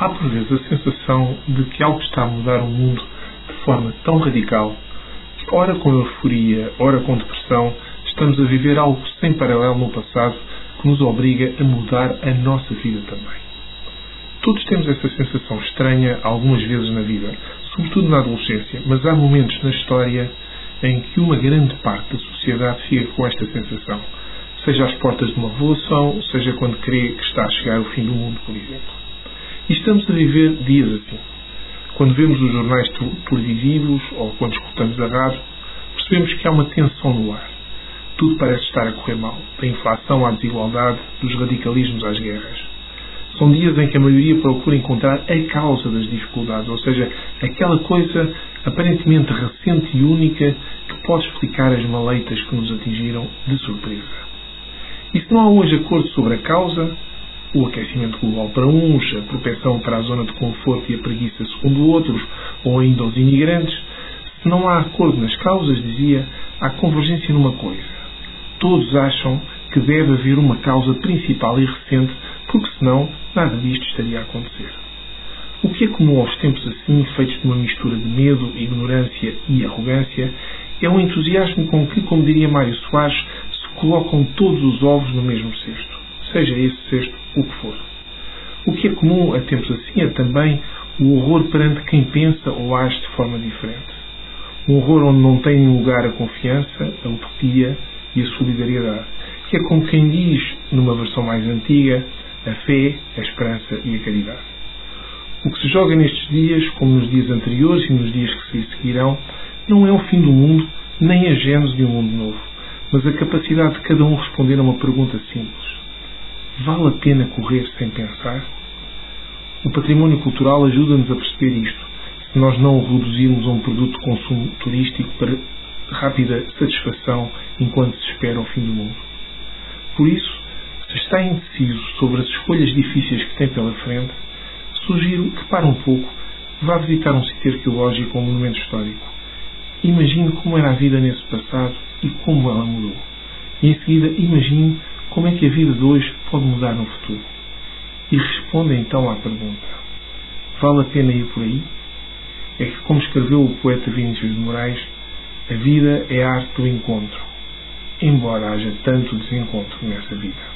Há por vezes a sensação de que algo está a mudar o mundo de forma tão radical que, ora com euforia, ora com depressão, estamos a viver algo sem paralelo no passado que nos obriga a mudar a nossa vida também. Todos temos essa sensação estranha algumas vezes na vida, sobretudo na adolescência, mas há momentos na história em que uma grande parte da sociedade fica com esta sensação, seja às portas de uma revolução, seja quando crê que está a chegar o fim do mundo, por exemplo. Estamos a viver dias assim. Quando vemos os jornais televisivos ou quando escutamos a rádio, percebemos que há uma tensão no ar. Tudo parece estar a correr mal, da inflação à desigualdade, dos radicalismos às guerras. São dias em que a maioria procura encontrar a causa das dificuldades, ou seja, aquela coisa aparentemente recente e única que pode explicar as maleitas que nos atingiram de surpresa. E se não há hoje acordo sobre a causa, o aquecimento global para uns, a propensão para a zona de conforto e a preguiça segundo outros, ou ainda os imigrantes. Se não há acordo nas causas, dizia, há convergência numa coisa. Todos acham que deve haver uma causa principal e recente, porque senão nada disto estaria a acontecer. O que é comum aos tempos assim, feitos de uma mistura de medo, ignorância e arrogância, é o entusiasmo com que, como diria Mário Soares, se colocam todos os ovos no mesmo cesto seja esse cesto o que for. O que é comum a tempos assim é também o horror perante quem pensa ou age de forma diferente. Um horror onde não tem lugar a confiança, a utopia e a solidariedade, que é como quem diz, numa versão mais antiga, a fé, a esperança e a caridade. O que se joga nestes dias, como nos dias anteriores e nos dias que se seguirão, não é o fim do mundo, nem a gênese de um mundo novo, mas a capacidade de cada um responder a uma pergunta simples. Vale a pena correr sem pensar? O património cultural ajuda-nos a perceber isto, se nós não o reduzirmos a um produto de consumo turístico para rápida satisfação enquanto se espera o fim do mundo. Por isso, se está indeciso sobre as escolhas difíceis que tem pela frente, sugiro que pare um pouco, vá visitar um sítio arqueológico ou um monumento histórico. Imagine como era a vida nesse passado e como ela mudou. E em seguida, imagine como é que a vida de hoje pode mudar no futuro? E responda então à pergunta: vale a pena ir por aí? É que, como escreveu o poeta Vinícius de Moraes, a vida é a arte do encontro, embora haja tanto desencontro nessa vida.